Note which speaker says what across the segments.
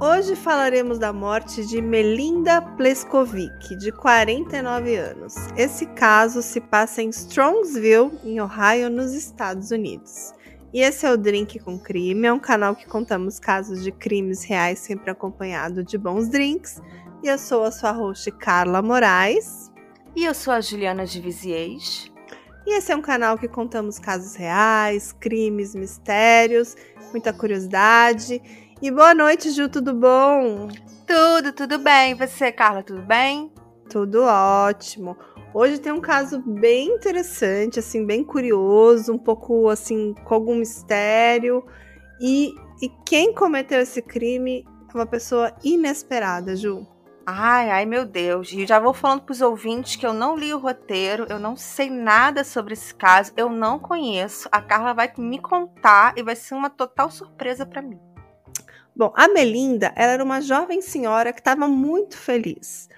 Speaker 1: Hoje falaremos da morte de Melinda Pleskovic, de 49 anos. Esse caso se passa em Strongsville, em Ohio, nos Estados Unidos. E esse é o Drink com Crime, é um canal que contamos casos de crimes reais sempre acompanhado de bons drinks. E eu sou a sua host Carla Moraes.
Speaker 2: E eu sou a Juliana de Viziers.
Speaker 1: E esse é um canal que contamos casos reais, crimes, mistérios, muita curiosidade. E boa noite, Ju, tudo bom?
Speaker 2: Tudo, tudo bem. E você, Carla, tudo bem?
Speaker 1: Tudo ótimo. Hoje tem um caso bem interessante, assim, bem curioso, um pouco assim, com algum mistério. E, e quem cometeu esse crime é uma pessoa inesperada, Ju.
Speaker 2: Ai, ai, meu Deus. E já vou falando para os ouvintes que eu não li o roteiro, eu não sei nada sobre esse caso, eu não conheço. A Carla vai me contar e vai ser uma total surpresa para mim.
Speaker 1: Bom, a Melinda ela era uma jovem senhora que estava muito feliz.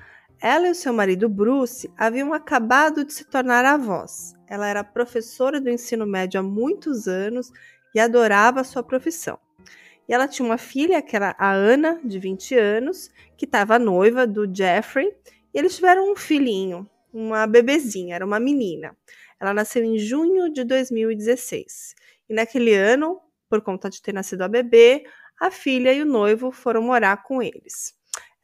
Speaker 1: Ela e o seu marido Bruce haviam acabado de se tornar avós. Ela era professora do ensino médio há muitos anos e adorava a sua profissão. E ela tinha uma filha, que era a Ana, de 20 anos, que estava noiva do Jeffrey, e eles tiveram um filhinho, uma bebezinha, era uma menina. Ela nasceu em junho de 2016. E naquele ano, por conta de ter nascido a bebê, a filha e o noivo foram morar com eles.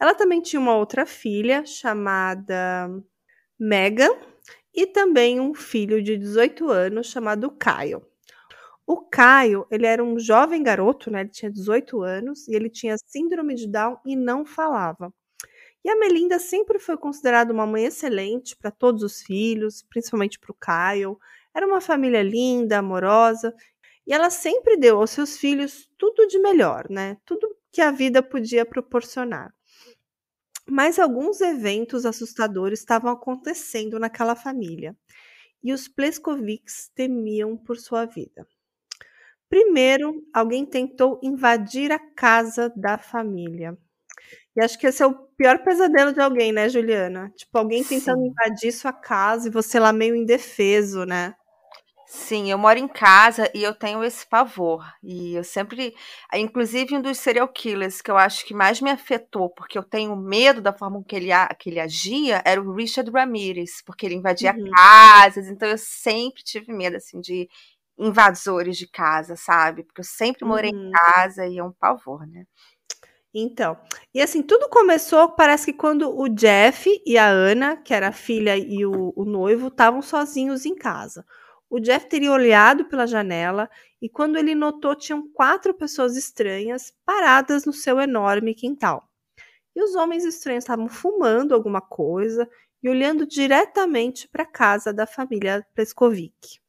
Speaker 1: Ela também tinha uma outra filha chamada Megan e também um filho de 18 anos chamado Kyle. O Caio, ele era um jovem garoto, né? Ele tinha 18 anos e ele tinha síndrome de Down e não falava. E a Melinda sempre foi considerada uma mãe excelente para todos os filhos, principalmente para o Caio. Era uma família linda, amorosa, e ela sempre deu aos seus filhos tudo de melhor, né? Tudo que a vida podia proporcionar. Mas alguns eventos assustadores estavam acontecendo naquela família, e os Pleskovics temiam por sua vida. Primeiro, alguém tentou invadir a casa da família. E acho que esse é o pior pesadelo de alguém, né, Juliana? Tipo, alguém tentando Sim. invadir sua casa e você lá meio indefeso, né?
Speaker 2: Sim, eu moro em casa e eu tenho esse pavor. E eu sempre. Inclusive, um dos serial killers que eu acho que mais me afetou, porque eu tenho medo da forma que ele, que ele agia, era o Richard Ramirez, porque ele invadia uhum. casas. Então, eu sempre tive medo, assim, de invasores de casa, sabe? Porque eu sempre morei uhum. em casa e é um pavor, né?
Speaker 1: Então, e assim, tudo começou, parece que quando o Jeff e a Ana, que era a filha e o, o noivo, estavam sozinhos em casa. O Jeff teria olhado pela janela e quando ele notou, tinham quatro pessoas estranhas paradas no seu enorme quintal. E os homens estranhos estavam fumando alguma coisa e olhando diretamente para a casa da família Pleskovic.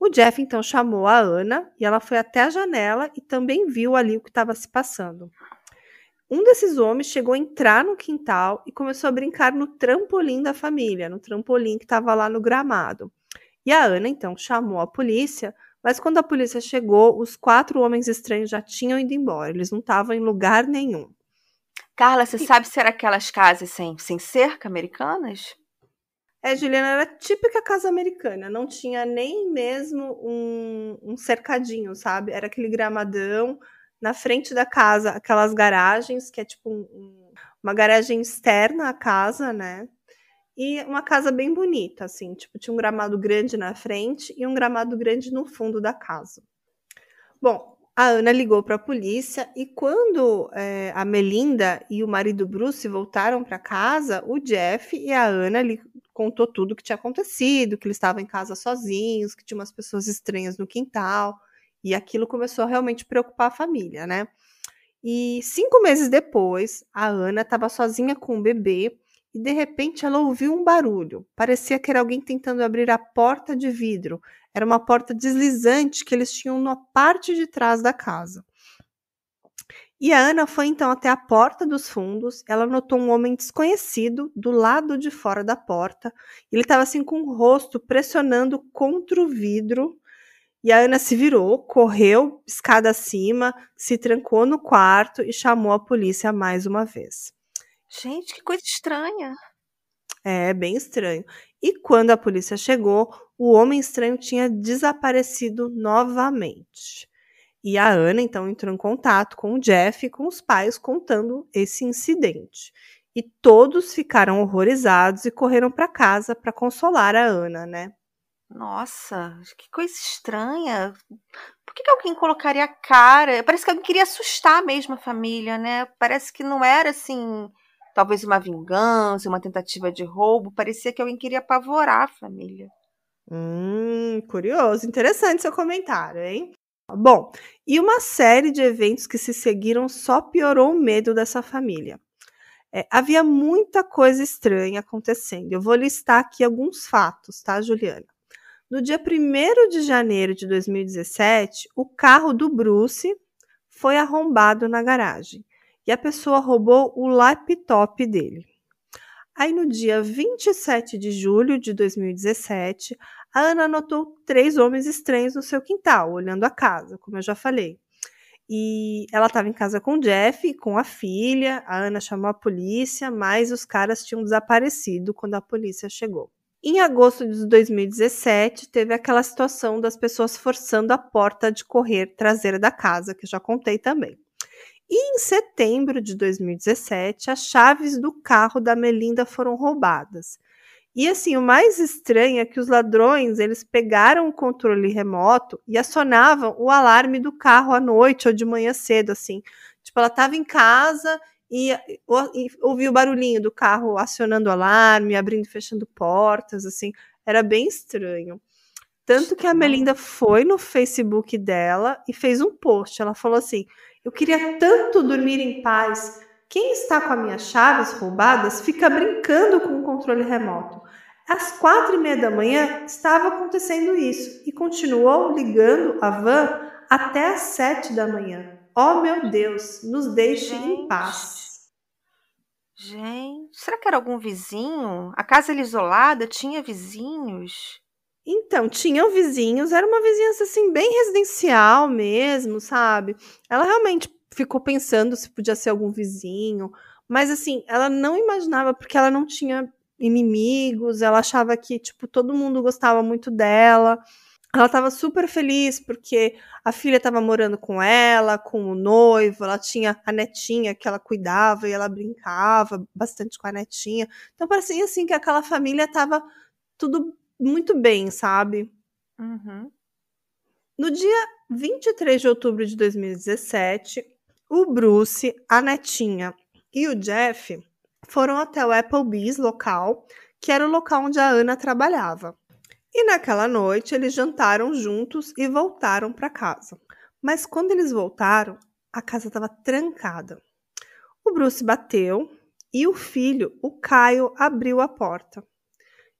Speaker 1: O Jeff então chamou a Ana e ela foi até a janela e também viu ali o que estava se passando. Um desses homens chegou a entrar no quintal e começou a brincar no trampolim da família, no trampolim que estava lá no gramado. E a Ana então chamou a polícia, mas quando a polícia chegou, os quatro homens estranhos já tinham ido embora, eles não estavam em lugar nenhum.
Speaker 2: Carla, você e... sabe se era aquelas casas sem, sem cerca americanas?
Speaker 1: É, Juliana, era típica casa americana, não tinha nem mesmo um, um cercadinho, sabe? Era aquele gramadão na frente da casa, aquelas garagens, que é tipo um, um, uma garagem externa à casa, né? E uma casa bem bonita, assim, tipo, tinha um gramado grande na frente e um gramado grande no fundo da casa. Bom, a Ana ligou para a polícia e quando é, a Melinda e o marido Bruce voltaram para casa, o Jeff e a Ana contou tudo o que tinha acontecido, que eles estavam em casa sozinhos, que tinha umas pessoas estranhas no quintal, e aquilo começou a realmente preocupar a família, né? E cinco meses depois, a Ana estava sozinha com o bebê e de repente ela ouviu um barulho. Parecia que era alguém tentando abrir a porta de vidro. Era uma porta deslizante que eles tinham na parte de trás da casa. E a Ana foi então até a porta dos fundos. Ela notou um homem desconhecido do lado de fora da porta. Ele estava assim com o rosto pressionando contra o vidro. E a Ana se virou, correu escada acima, se trancou no quarto e chamou a polícia mais uma vez.
Speaker 2: Gente, que coisa estranha.
Speaker 1: É, bem estranho. E quando a polícia chegou, o homem estranho tinha desaparecido novamente. E a Ana então entrou em contato com o Jeff e com os pais contando esse incidente. E todos ficaram horrorizados e correram para casa para consolar a Ana, né?
Speaker 2: Nossa, que coisa estranha. Por que, que alguém colocaria a cara? Parece que alguém queria assustar mesmo a família, né? Parece que não era assim, talvez uma vingança, uma tentativa de roubo. Parecia que alguém queria apavorar a família.
Speaker 1: Hum, curioso. Interessante seu comentário, hein? Bom, e uma série de eventos que se seguiram só piorou o medo dessa família. É, havia muita coisa estranha acontecendo. Eu vou listar aqui alguns fatos, tá, Juliana? No dia 1 de janeiro de 2017, o carro do Bruce foi arrombado na garagem e a pessoa roubou o laptop dele. Aí, no dia 27 de julho de 2017, a Ana notou três homens estranhos no seu quintal, olhando a casa, como eu já falei. E ela estava em casa com o Jeff, com a filha. A Ana chamou a polícia, mas os caras tinham desaparecido quando a polícia chegou. Em agosto de 2017, teve aquela situação das pessoas forçando a porta de correr traseira da casa, que eu já contei também. E em setembro de 2017, as chaves do carro da Melinda foram roubadas. E assim, o mais estranho é que os ladrões, eles pegaram o controle remoto e acionavam o alarme do carro à noite ou de manhã cedo, assim. Tipo, ela estava em casa e, e ouvia o barulhinho do carro acionando o alarme, abrindo e fechando portas, assim. Era bem estranho. Tanto que a Melinda foi no Facebook dela e fez um post. Ela falou assim: Eu queria tanto dormir em paz. Quem está com as minhas chaves roubadas fica brincando com o controle remoto. Às quatro e meia da manhã estava acontecendo isso e continuou ligando a van até às sete da manhã. Oh meu Deus, nos deixe Gente. em paz.
Speaker 2: Gente, será que era algum vizinho? A casa era isolada, tinha vizinhos?
Speaker 1: Então, tinham vizinhos, era uma vizinhança assim bem residencial mesmo, sabe? Ela realmente ficou pensando se podia ser algum vizinho, mas assim, ela não imaginava porque ela não tinha inimigos, ela achava que tipo todo mundo gostava muito dela. Ela estava super feliz porque a filha estava morando com ela, com o noivo, ela tinha a netinha que ela cuidava e ela brincava bastante com a netinha. Então parecia assim que aquela família estava tudo muito bem, sabe?
Speaker 2: Uhum.
Speaker 1: No dia 23 de outubro de 2017, o Bruce, a netinha e o Jeff foram até o Applebee's local, que era o local onde a Ana trabalhava. E naquela noite eles jantaram juntos e voltaram para casa. Mas quando eles voltaram, a casa estava trancada. O Bruce bateu e o filho, o Caio, abriu a porta.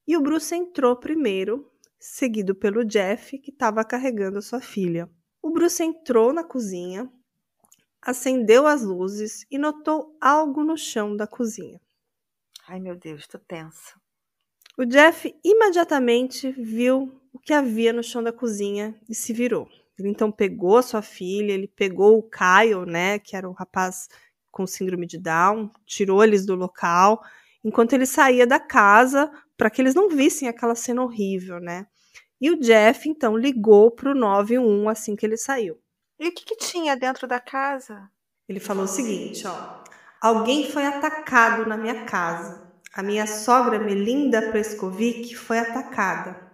Speaker 1: E o Bruce entrou primeiro, seguido pelo Jeff, que estava carregando a sua filha. O Bruce entrou na cozinha, acendeu as luzes e notou algo no chão da cozinha.
Speaker 2: Ai, meu Deus, tô tensa.
Speaker 1: O Jeff imediatamente viu o que havia no chão da cozinha e se virou. Ele então pegou a sua filha, ele pegou o Kyle, né, que era o rapaz com síndrome de Down, tirou eles do local, enquanto ele saía da casa para que eles não vissem aquela cena horrível, né? E o Jeff então ligou para o 91 assim que ele saiu.
Speaker 2: E o que, que tinha dentro da casa?
Speaker 1: Ele falou o seguinte, ó: Alguém foi atacado na minha casa. A minha sogra Melinda Prescovic foi atacada.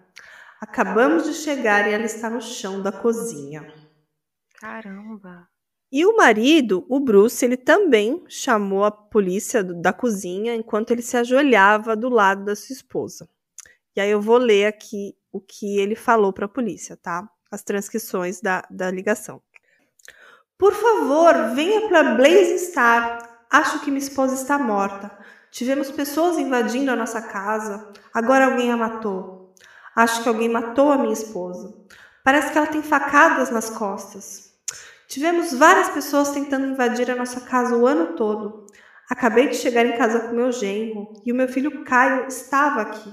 Speaker 1: Acabamos de chegar e ela está no chão da cozinha.
Speaker 2: Caramba.
Speaker 1: E o marido, o Bruce, ele também chamou a polícia da cozinha enquanto ele se ajoelhava do lado da sua esposa. E aí eu vou ler aqui o que ele falou para a polícia, tá? As transcrições da, da ligação. Por favor, venha para Blaze Star. Acho que minha esposa está morta. Tivemos pessoas invadindo a nossa casa. Agora alguém a matou. Acho que alguém matou a minha esposa. Parece que ela tem facadas nas costas. Tivemos várias pessoas tentando invadir a nossa casa o ano todo. Acabei de chegar em casa com meu genro e o meu filho Caio estava aqui.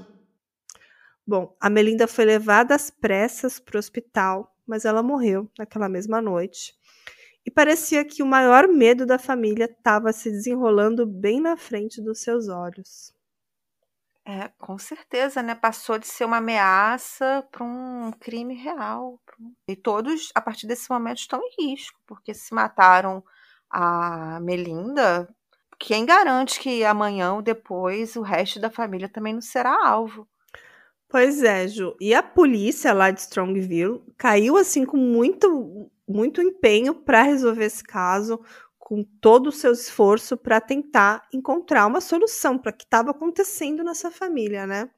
Speaker 1: Bom, a Melinda foi levada às pressas para o hospital, mas ela morreu naquela mesma noite. E parecia que o maior medo da família estava se desenrolando bem na frente dos seus olhos.
Speaker 2: É, com certeza, né? Passou de ser uma ameaça para um crime real. E todos, a partir desse momento, estão em risco, porque se mataram a Melinda, quem garante que amanhã ou depois o resto da família também não será alvo?
Speaker 1: Pois é, Ju. E a polícia lá de Strongville caiu assim com muito, muito empenho para resolver esse caso com todo o seu esforço para tentar encontrar uma solução para o que estava acontecendo nessa família, né?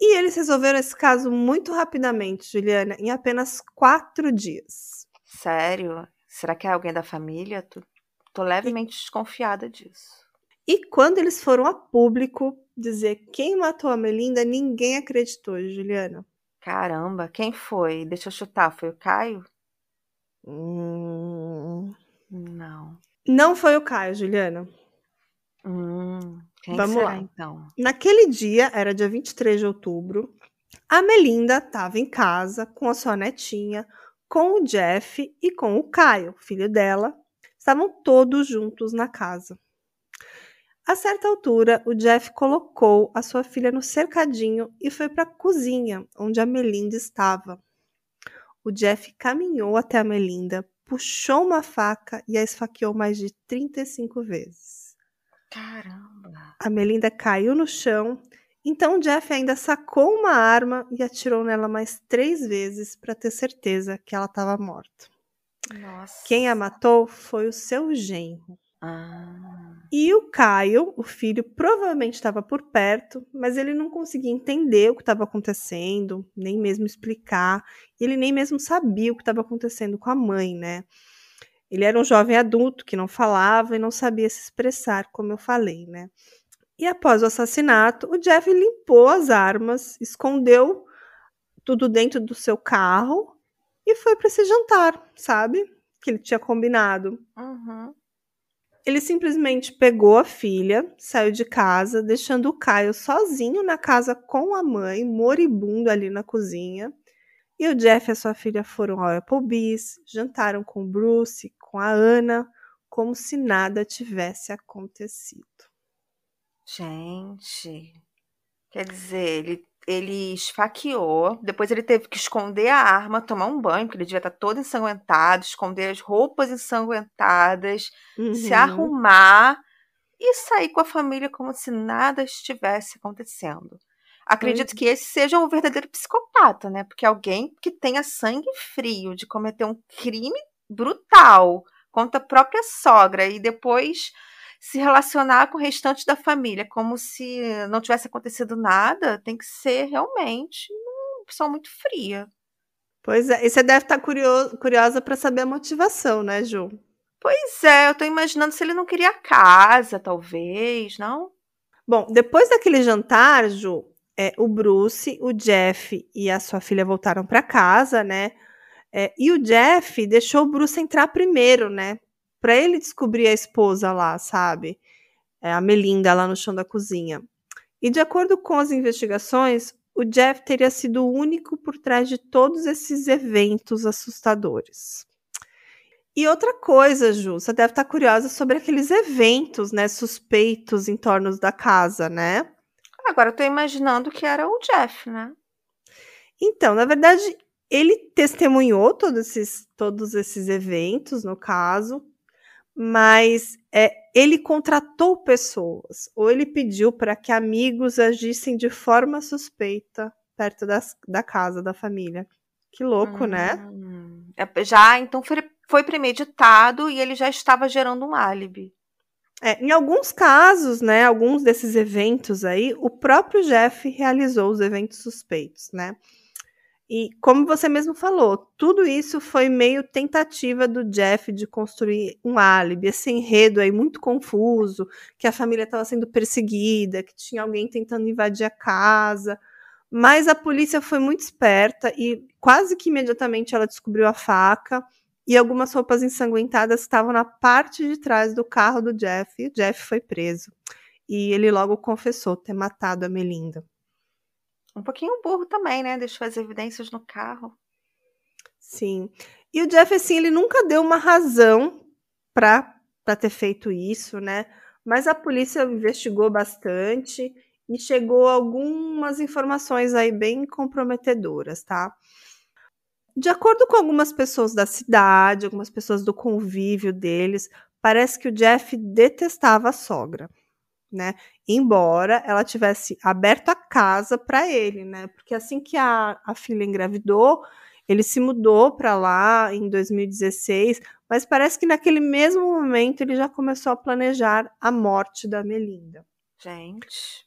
Speaker 1: E eles resolveram esse caso muito rapidamente, Juliana, em apenas quatro dias.
Speaker 2: Sério? Será que é alguém da família? Tô, tô levemente e... desconfiada disso.
Speaker 1: E quando eles foram a público dizer quem matou a Melinda, ninguém acreditou, Juliana.
Speaker 2: Caramba, quem foi? Deixa eu chutar, foi o Caio?
Speaker 1: Hum,
Speaker 2: não.
Speaker 1: Não foi o Caio, Juliana.
Speaker 2: Hum, quem Vamos será, lá. então?
Speaker 1: Naquele dia, era dia 23 de outubro, a Melinda estava em casa com a sua netinha, com o Jeff e com o Caio, filho dela. Estavam todos juntos na casa. A certa altura, o Jeff colocou a sua filha no cercadinho e foi para a cozinha, onde a Melinda estava. O Jeff caminhou até a Melinda, puxou uma faca e a esfaqueou mais de 35 vezes.
Speaker 2: Caramba!
Speaker 1: A Melinda caiu no chão, então Jeff ainda sacou uma arma e atirou nela mais três vezes para ter certeza que ela estava morta.
Speaker 2: Nossa.
Speaker 1: Quem a matou foi o seu genro.
Speaker 2: Ah.
Speaker 1: E o Caio, o filho, provavelmente estava por perto, mas ele não conseguia entender o que estava acontecendo, nem mesmo explicar. Ele nem mesmo sabia o que estava acontecendo com a mãe, né? Ele era um jovem adulto que não falava e não sabia se expressar, como eu falei, né? E após o assassinato, o Jeff limpou as armas, escondeu tudo dentro do seu carro e foi para esse jantar, sabe? Que ele tinha combinado.
Speaker 2: Uhum.
Speaker 1: Ele simplesmente pegou a filha, saiu de casa, deixando o Caio sozinho na casa com a mãe, moribundo ali na cozinha. E o Jeff e a sua filha foram ao Applebee's, jantaram com o Bruce, com a Ana, como se nada tivesse acontecido.
Speaker 2: Gente, quer dizer, ele ele esfaqueou, depois ele teve que esconder a arma, tomar um banho, porque ele devia estar todo ensanguentado, esconder as roupas ensanguentadas, uhum. se arrumar e sair com a família como se nada estivesse acontecendo. Acredito uhum. que esse seja um verdadeiro psicopata, né? Porque alguém que tenha sangue frio de cometer um crime brutal contra a própria sogra e depois se relacionar com o restante da família como se não tivesse acontecido nada, tem que ser realmente uma pessoa muito fria.
Speaker 1: Pois é, e você deve estar curioso, curiosa para saber a motivação, né, Ju?
Speaker 2: Pois é, eu estou imaginando se ele não queria casa, talvez, não?
Speaker 1: Bom, depois daquele jantar, Ju, é, o Bruce, o Jeff e a sua filha voltaram para casa, né? É, e o Jeff deixou o Bruce entrar primeiro, né? Para ele descobrir a esposa lá, sabe? É, a Melinda lá no chão da cozinha. E de acordo com as investigações, o Jeff teria sido o único por trás de todos esses eventos assustadores. E outra coisa, Ju, você deve estar curiosa sobre aqueles eventos, né, suspeitos em torno da casa, né?
Speaker 2: Agora eu tô imaginando que era o Jeff, né?
Speaker 1: Então, na verdade, ele testemunhou todos esses, todos esses eventos, no caso, mas é, ele contratou pessoas ou ele pediu para que amigos agissem de forma suspeita perto das, da casa da família. Que louco, né?
Speaker 2: hum. né? Já, então foi, foi premeditado e ele já estava gerando um álibi.
Speaker 1: É, em alguns casos, né, alguns desses eventos aí, o próprio Jeff realizou os eventos suspeitos, né? E como você mesmo falou, tudo isso foi meio tentativa do Jeff de construir um álibi, esse enredo aí muito confuso, que a família estava sendo perseguida, que tinha alguém tentando invadir a casa. Mas a polícia foi muito esperta e quase que imediatamente ela descobriu a faca e algumas roupas ensanguentadas estavam na parte de trás do carro do Jeff. E Jeff foi preso. E ele logo confessou ter matado a Melinda.
Speaker 2: Um pouquinho burro também, né? Deixou as evidências no carro.
Speaker 1: Sim. E o Jeff, assim, ele nunca deu uma razão para ter feito isso, né? Mas a polícia investigou bastante e chegou algumas informações aí bem comprometedoras, tá? De acordo com algumas pessoas da cidade, algumas pessoas do convívio deles, parece que o Jeff detestava a sogra, né? Embora ela tivesse aberto a casa para ele, né? Porque assim que a, a filha engravidou, ele se mudou para lá em 2016, mas parece que naquele mesmo momento ele já começou a planejar a morte da Melinda.
Speaker 2: Gente.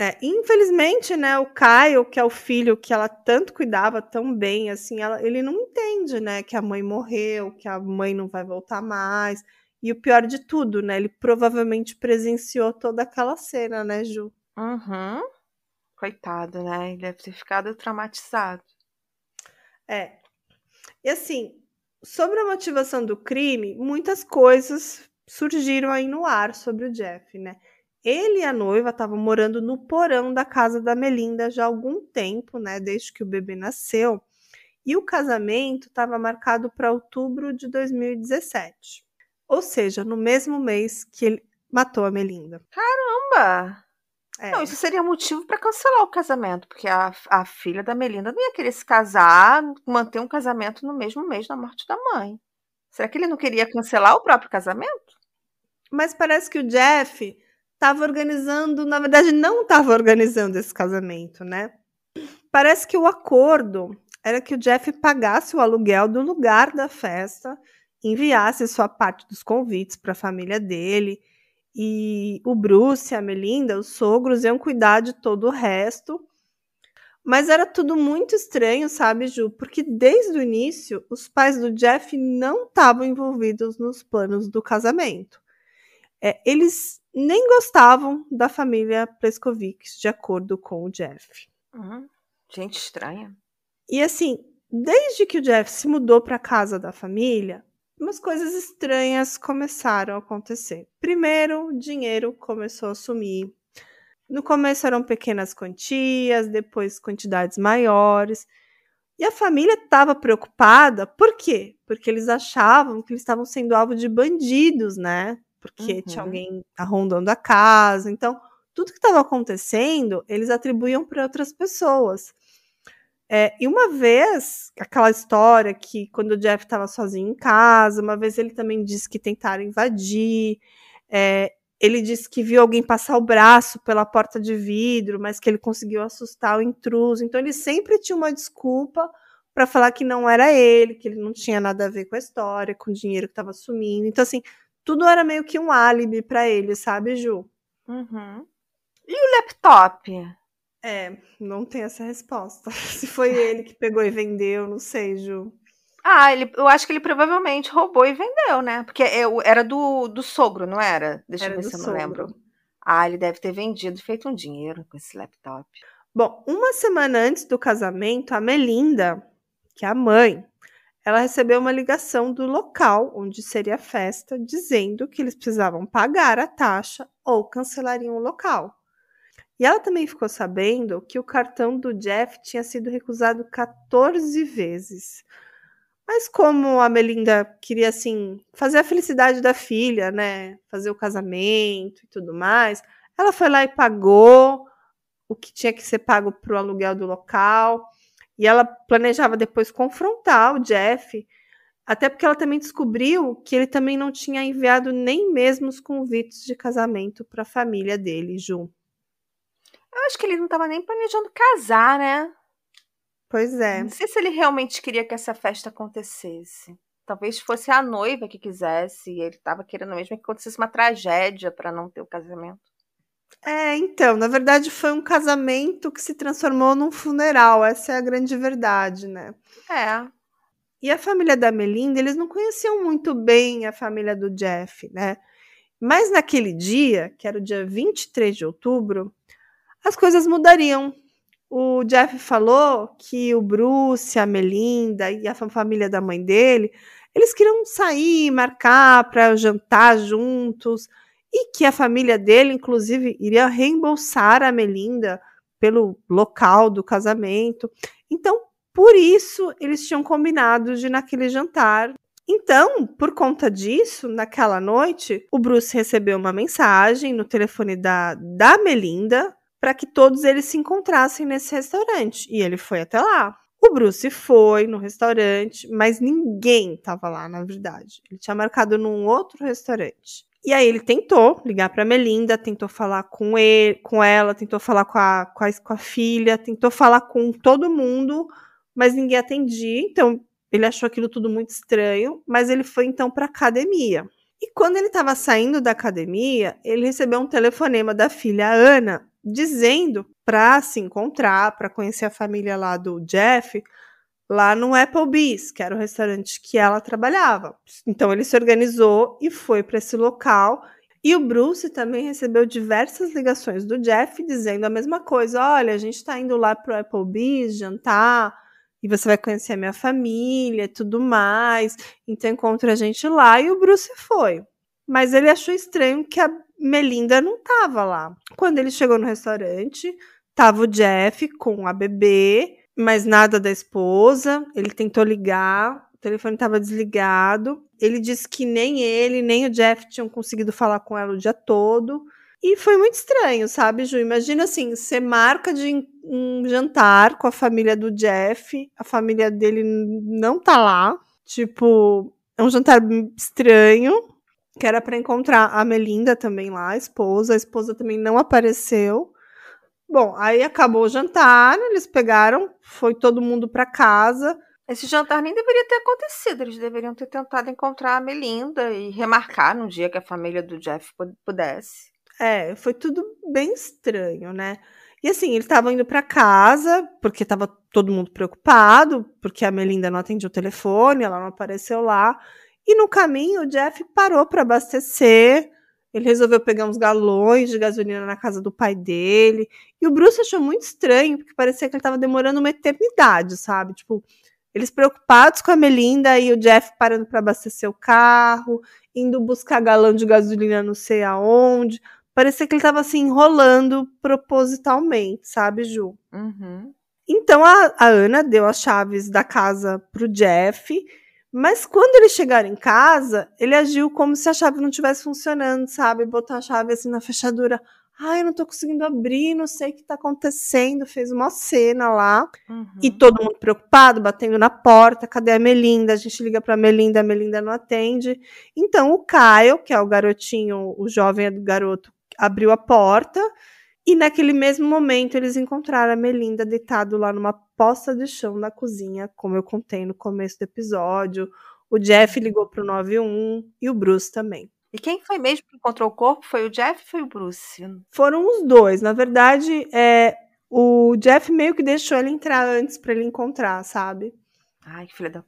Speaker 1: É, infelizmente, né, o Caio, que é o filho que ela tanto cuidava tão bem, assim, ela, ele não entende, né, que a mãe morreu, que a mãe não vai voltar mais. E o pior de tudo, né, ele provavelmente presenciou toda aquela cena, né, Ju?
Speaker 2: Uhum. Coitado, né? Ele deve ter ficado traumatizado.
Speaker 1: É. E assim, sobre a motivação do crime, muitas coisas surgiram aí no ar sobre o Jeff, né? Ele e a noiva estavam morando no porão da casa da Melinda já há algum tempo, né, desde que o bebê nasceu, e o casamento estava marcado para outubro de 2017. Ou seja, no mesmo mês que ele matou a Melinda.
Speaker 2: Caramba! É. Não, isso seria motivo para cancelar o casamento, porque a, a filha da Melinda não ia querer se casar, manter um casamento no mesmo mês da morte da mãe. Será que ele não queria cancelar o próprio casamento?
Speaker 1: Mas parece que o Jeff estava organizando, na verdade, não estava organizando esse casamento, né? Parece que o acordo era que o Jeff pagasse o aluguel do lugar da festa, enviasse sua parte dos convites para a família dele, e o Bruce, a Melinda, os sogros iam cuidar de todo o resto. Mas era tudo muito estranho, sabe, Ju? Porque desde o início, os pais do Jeff não estavam envolvidos nos planos do casamento. É, eles nem gostavam da família Pleskovics, de acordo com o Jeff.
Speaker 2: Uhum. Gente estranha.
Speaker 1: E assim, desde que o Jeff se mudou para a casa da família, umas coisas estranhas começaram a acontecer. Primeiro, o dinheiro começou a sumir. No começo eram pequenas quantias, depois quantidades maiores. E a família estava preocupada, por quê? Porque eles achavam que eles estavam sendo alvo de bandidos, né? porque uhum. tinha alguém rondando a casa. Então, tudo que estava acontecendo, eles atribuíam para outras pessoas. É, e uma vez, aquela história que quando o Jeff estava sozinho em casa, uma vez ele também disse que tentaram invadir. É, ele disse que viu alguém passar o braço pela porta de vidro, mas que ele conseguiu assustar o intruso. Então ele sempre tinha uma desculpa para falar que não era ele, que ele não tinha nada a ver com a história, com o dinheiro que estava sumindo. Então assim, tudo era meio que um álibi para ele, sabe, Ju?
Speaker 2: Uhum. E o laptop?
Speaker 1: É, não tem essa resposta. Se foi ele que pegou e vendeu, não sei, Ju.
Speaker 2: Ah, ele, eu acho que ele provavelmente roubou e vendeu, né? Porque é era do, do sogro, não era? Deixa era eu ver se eu não lembro. Ah, ele deve ter vendido e feito um dinheiro com esse laptop.
Speaker 1: Bom, uma semana antes do casamento, a Melinda, que é a mãe, ela recebeu uma ligação do local onde seria a festa, dizendo que eles precisavam pagar a taxa ou cancelariam o local. E ela também ficou sabendo que o cartão do Jeff tinha sido recusado 14 vezes. Mas como a Melinda queria assim fazer a felicidade da filha, né, fazer o casamento e tudo mais, ela foi lá e pagou o que tinha que ser pago para o aluguel do local. E ela planejava depois confrontar o Jeff, até porque ela também descobriu que ele também não tinha enviado nem mesmo os convites de casamento para a família dele, Ju.
Speaker 2: Eu acho que ele não estava nem planejando casar, né?
Speaker 1: Pois é.
Speaker 2: Não sei se ele realmente queria que essa festa acontecesse. Talvez fosse a noiva que quisesse, e ele estava querendo mesmo que acontecesse uma tragédia para não ter o casamento.
Speaker 1: É, então, na verdade foi um casamento que se transformou num funeral, essa é a grande verdade, né?
Speaker 2: É.
Speaker 1: E a família da Melinda, eles não conheciam muito bem a família do Jeff, né? Mas naquele dia, que era o dia 23 de outubro, as coisas mudariam. O Jeff falou que o Bruce, a Melinda e a família da mãe dele, eles queriam sair, marcar para jantar juntos e que a família dele, inclusive, iria reembolsar a Melinda pelo local do casamento. Então, por isso, eles tinham combinado de naquele jantar Então, por conta disso, naquela noite, o Bruce recebeu uma mensagem no telefone da, da Melinda para que todos eles se encontrassem nesse restaurante. E ele foi até lá. O Bruce foi no restaurante, mas ninguém estava lá, na verdade. Ele tinha marcado num outro restaurante. E aí ele tentou ligar para Melinda, tentou falar com ele, com ela, tentou falar com a, com a, com a filha, tentou falar com todo mundo, mas ninguém atendia. Então ele achou aquilo tudo muito estranho, mas ele foi então para academia. E quando ele estava saindo da academia, ele recebeu um telefonema da filha Ana dizendo para se encontrar, para conhecer a família lá do Jeff, lá no Applebee's, que era o restaurante que ela trabalhava. Então ele se organizou e foi para esse local. E o Bruce também recebeu diversas ligações do Jeff dizendo a mesma coisa: olha, a gente está indo lá para o Applebee's jantar e você vai conhecer a minha família e tudo mais. Então encontra a gente lá e o Bruce foi. Mas ele achou estranho que a Melinda não estava lá. Quando ele chegou no restaurante, tava o Jeff com a bebê, mas nada da esposa. Ele tentou ligar, o telefone estava desligado. Ele disse que nem ele, nem o Jeff tinham conseguido falar com ela o dia todo. E foi muito estranho, sabe, Ju? Imagina assim, você marca de um jantar com a família do Jeff, a família dele não tá lá. Tipo, é um jantar estranho, que era para encontrar a Melinda também lá, a esposa. A esposa também não apareceu. Bom, aí acabou o jantar, eles pegaram, foi todo mundo para casa.
Speaker 2: Esse jantar nem deveria ter acontecido. Eles deveriam ter tentado encontrar a Melinda e remarcar no dia que a família do Jeff pudesse.
Speaker 1: É, foi tudo bem estranho, né? E assim, eles estavam indo para casa, porque estava todo mundo preocupado, porque a Melinda não atendia o telefone, ela não apareceu lá. E no caminho, o Jeff parou para abastecer. Ele resolveu pegar uns galões de gasolina na casa do pai dele. E o Bruce achou muito estranho, porque parecia que ele estava demorando uma eternidade, sabe? Tipo, eles preocupados com a Melinda e o Jeff parando para abastecer o carro, indo buscar galão de gasolina não sei aonde. Parecia que ele estava assim enrolando propositalmente, sabe, Ju?
Speaker 2: Uhum.
Speaker 1: Então a, a, Ana deu as chaves da casa pro Jeff, mas quando eles chegaram em casa, ele agiu como se a chave não estivesse funcionando, sabe? Botou a chave assim na fechadura. Ai, eu não tô conseguindo abrir, não sei o que tá acontecendo. Fez uma cena lá. Uhum. E todo mundo preocupado, batendo na porta. Cadê a Melinda? A gente liga pra Melinda, a Melinda não atende. Então o Caio, que é o garotinho, o jovem garoto abriu a porta e naquele mesmo momento eles encontraram a Melinda deitado lá numa poça de chão na cozinha, como eu contei no começo do episódio. O Jeff ligou pro 91 e o Bruce também.
Speaker 2: E quem foi mesmo que encontrou o corpo? Foi o Jeff ou foi o Bruce?
Speaker 1: Foram os dois. Na verdade, é, o Jeff meio que deixou ele entrar antes para ele encontrar, sabe?
Speaker 2: Ai, que filha da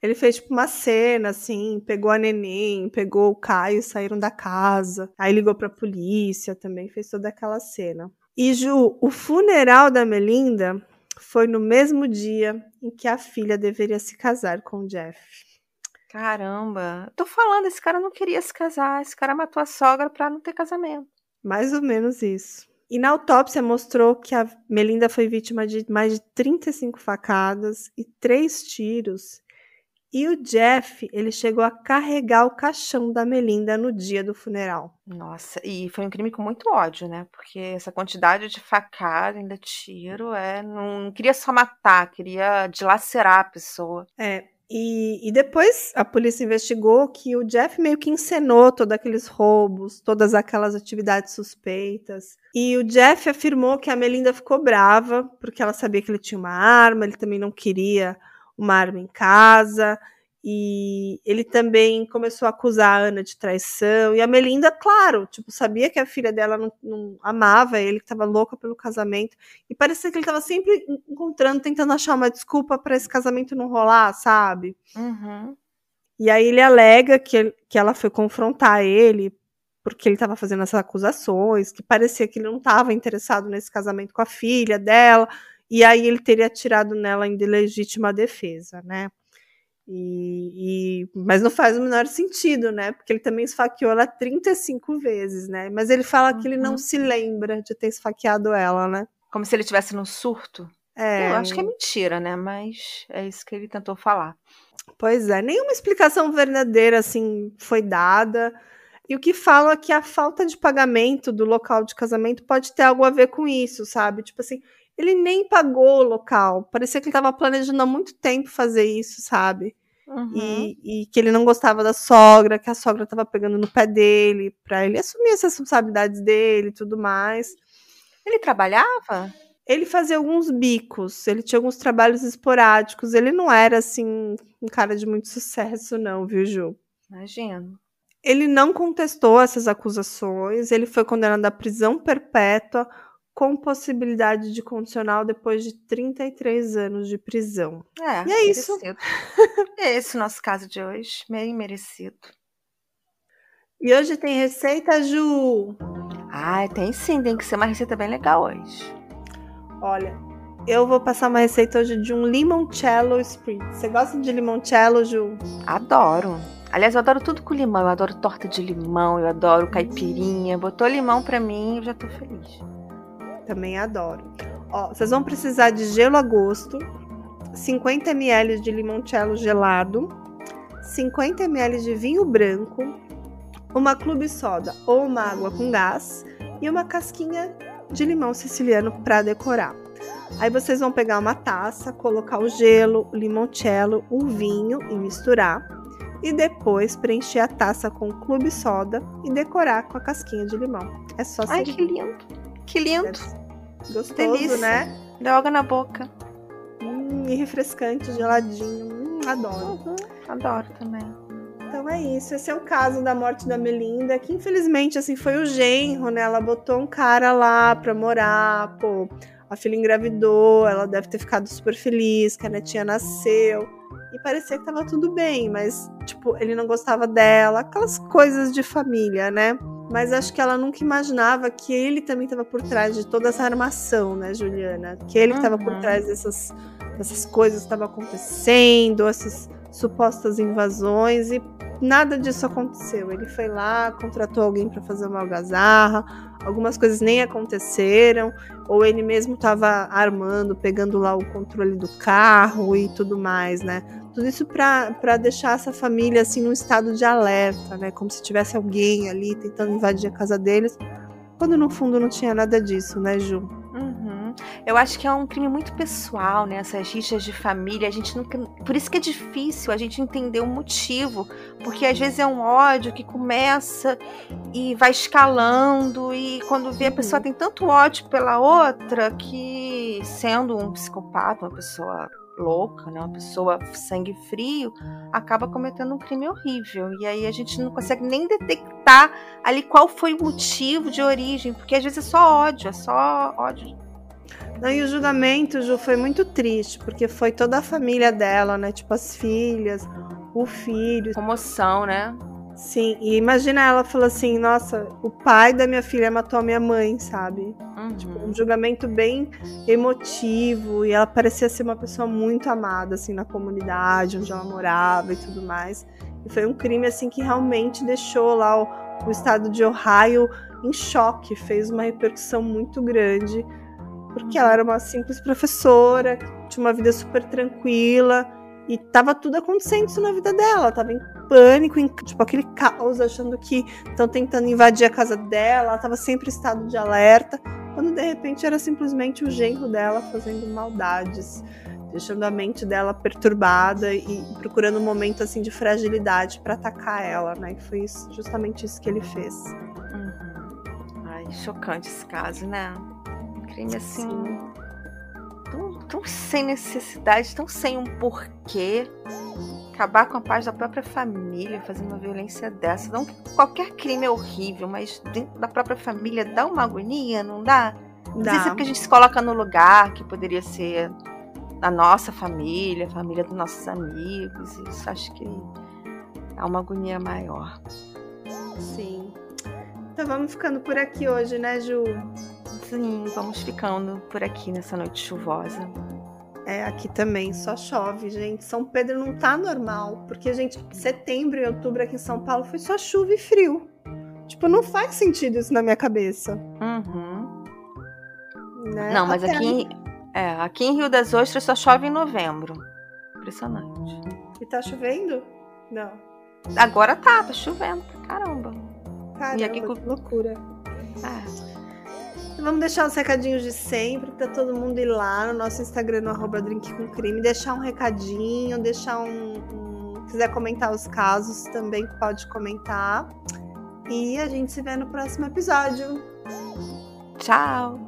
Speaker 1: ele fez tipo uma cena assim, pegou a neném, pegou o Caio, saíram da casa. Aí ligou pra polícia também, fez toda aquela cena. E Ju, o funeral da Melinda foi no mesmo dia em que a filha deveria se casar com o Jeff.
Speaker 2: Caramba, tô falando, esse cara não queria se casar, esse cara matou a sogra pra não ter casamento.
Speaker 1: Mais ou menos isso. E na autópsia mostrou que a Melinda foi vítima de mais de 35 facadas e três tiros e o Jeff, ele chegou a carregar o caixão da Melinda no dia do funeral.
Speaker 2: Nossa, e foi um crime com muito ódio, né? Porque essa quantidade de facada, ainda tiro, é. Não, não queria só matar, queria dilacerar a pessoa.
Speaker 1: É. E, e depois a polícia investigou que o Jeff meio que encenou todos aqueles roubos, todas aquelas atividades suspeitas. E o Jeff afirmou que a Melinda ficou brava, porque ela sabia que ele tinha uma arma, ele também não queria uma arma em casa. E ele também começou a acusar a Ana de traição. E a Melinda, claro, tipo, sabia que a filha dela não, não amava ele, que estava louca pelo casamento. E parecia que ele estava sempre encontrando, tentando achar uma desculpa para esse casamento não rolar, sabe?
Speaker 2: Uhum.
Speaker 1: E aí ele alega que, ele, que ela foi confrontar ele porque ele estava fazendo essas acusações, que parecia que ele não estava interessado nesse casamento com a filha dela, e aí ele teria atirado nela em legítima defesa, né? E, e, mas não faz o menor sentido, né? Porque ele também esfaqueou ela 35 vezes, né? Mas ele fala uhum. que ele não uhum. se lembra de ter esfaqueado ela, né?
Speaker 2: Como se ele tivesse no surto.
Speaker 1: É.
Speaker 2: Eu acho que é mentira, né? Mas é isso que ele tentou falar.
Speaker 1: Pois é, nenhuma explicação verdadeira assim foi dada. E o que fala é que a falta de pagamento do local de casamento pode ter algo a ver com isso, sabe? Tipo assim, ele nem pagou o local. Parecia que ele estava planejando há muito tempo fazer isso, sabe? Uhum. E, e, que ele não gostava da sogra, que a sogra estava pegando no pé dele, para ele assumir as responsabilidades dele e tudo mais.
Speaker 2: Ele trabalhava?
Speaker 1: Ele fazia alguns bicos, ele tinha alguns trabalhos esporádicos. Ele não era, assim, um cara de muito sucesso, não, viu, Ju?
Speaker 2: Imagino.
Speaker 1: Ele não contestou essas acusações, ele foi condenado à prisão perpétua com possibilidade de condicional depois de 33 anos de prisão.
Speaker 2: É, e é merecido. isso. é esse o nosso caso de hoje, bem merecido.
Speaker 1: E hoje tem receita, Ju?
Speaker 2: Ah, tem sim, tem que ser uma receita bem legal hoje.
Speaker 1: Olha, eu vou passar uma receita hoje de um limoncello spritz. Você gosta de limoncello, Ju?
Speaker 2: Adoro. Aliás, eu adoro tudo com limão. Eu adoro torta de limão, eu adoro caipirinha. Botou limão pra mim, eu já tô feliz
Speaker 1: também adoro. Ó, vocês vão precisar de gelo a gosto, 50 ml de limoncello gelado, 50 ml de vinho branco, uma clube soda ou uma água com gás e uma casquinha de limão siciliano para decorar. Aí vocês vão pegar uma taça, colocar o gelo, o limoncello, o vinho e misturar. E depois preencher a taça com clube soda e decorar com a casquinha de limão. É só
Speaker 2: Ai, que lindo! Que lindo!
Speaker 1: Gostoso, Delícia. né?
Speaker 2: Deu água na boca.
Speaker 1: Hum, e refrescante, geladinho. Hum, adoro.
Speaker 2: Uhum, adoro também.
Speaker 1: Então é isso. Esse é o caso da morte da Melinda, que infelizmente assim foi o genro, né? Ela botou um cara lá pra morar, pô. A filha engravidou, ela deve ter ficado super feliz que a netinha nasceu. E parecia que tava tudo bem, mas, tipo, ele não gostava dela, aquelas coisas de família, né? mas acho que ela nunca imaginava que ele também estava por trás de toda essa armação, né, Juliana? Que ele estava uhum. por trás dessas, dessas coisas que estavam acontecendo, essas supostas invasões e nada disso aconteceu. Ele foi lá, contratou alguém para fazer uma algazarra, algumas coisas nem aconteceram, ou ele mesmo estava armando, pegando lá o controle do carro e tudo mais, né? Tudo isso para deixar essa família assim num estado de alerta, né? Como se tivesse alguém ali tentando invadir a casa deles, quando no fundo não tinha nada disso, né, Ju?
Speaker 2: Eu acho que é um crime muito pessoal, né? Essas rixas de família. A gente nunca. Por isso que é difícil a gente entender o motivo. Porque às vezes é um ódio que começa e vai escalando. E quando vê a pessoa uhum. tem tanto ódio pela outra que, sendo um psicopata, uma pessoa louca, né, uma pessoa sangue frio, acaba cometendo um crime horrível. E aí a gente não consegue nem detectar ali qual foi o motivo de origem, porque às vezes é só ódio, é só ódio.
Speaker 1: E o julgamento, Ju, foi muito triste, porque foi toda a família dela, né? Tipo, as filhas, o filho.
Speaker 2: Comoção, né?
Speaker 1: Sim, e imagina ela falou assim: nossa, o pai da minha filha matou a minha mãe, sabe? Uhum. Tipo, um julgamento bem emotivo, e ela parecia ser uma pessoa muito amada, assim, na comunidade onde ela morava e tudo mais. E foi um crime, assim, que realmente deixou lá o, o estado de Ohio em choque, fez uma repercussão muito grande, porque ela era uma simples professora, tinha uma vida super tranquila e tava tudo acontecendo isso na vida dela. tava em pânico, em, tipo, aquele caos, achando que estão tentando invadir a casa dela. Ela tava sempre em estado de alerta. Quando de repente era simplesmente o genro dela fazendo maldades, deixando a mente dela perturbada e procurando um momento assim de fragilidade para atacar ela, né? E foi isso, justamente isso que ele fez.
Speaker 2: Uhum. Ai, chocante esse caso, né? Crime assim. Sim tão, tão sem necessidade, tão sem um porquê. Acabar com a paz da própria família, fazendo uma violência dessa. Não qualquer crime é horrível, mas dentro da própria família dá uma agonia, não dá? Não dá. sei se é porque a gente se coloca no lugar que poderia ser da nossa família, a família dos nossos amigos. Isso acho que é uma agonia maior.
Speaker 1: Sim. Então vamos ficando por aqui hoje, né, Ju?
Speaker 2: Sim, vamos ficando por aqui nessa noite chuvosa.
Speaker 1: É, aqui também só chove, gente. São Pedro não tá normal, porque, gente, setembro e outubro aqui em São Paulo foi só chuva e frio. Tipo, não faz sentido isso na minha cabeça.
Speaker 2: Uhum. Né? Não, mas Até aqui, é, aqui em Rio das Ostras só chove em novembro. Impressionante.
Speaker 1: E tá chovendo? Não.
Speaker 2: Agora tá, tá chovendo pra caramba.
Speaker 1: Caramba,
Speaker 2: E aqui
Speaker 1: que loucura.
Speaker 2: É.
Speaker 1: Vamos deixar os recadinhos de sempre pra todo mundo ir lá no nosso Instagram, no arroba deixar um recadinho, deixar um, um- Quiser comentar os casos, também pode comentar. E a gente se vê no próximo episódio.
Speaker 2: Tchau.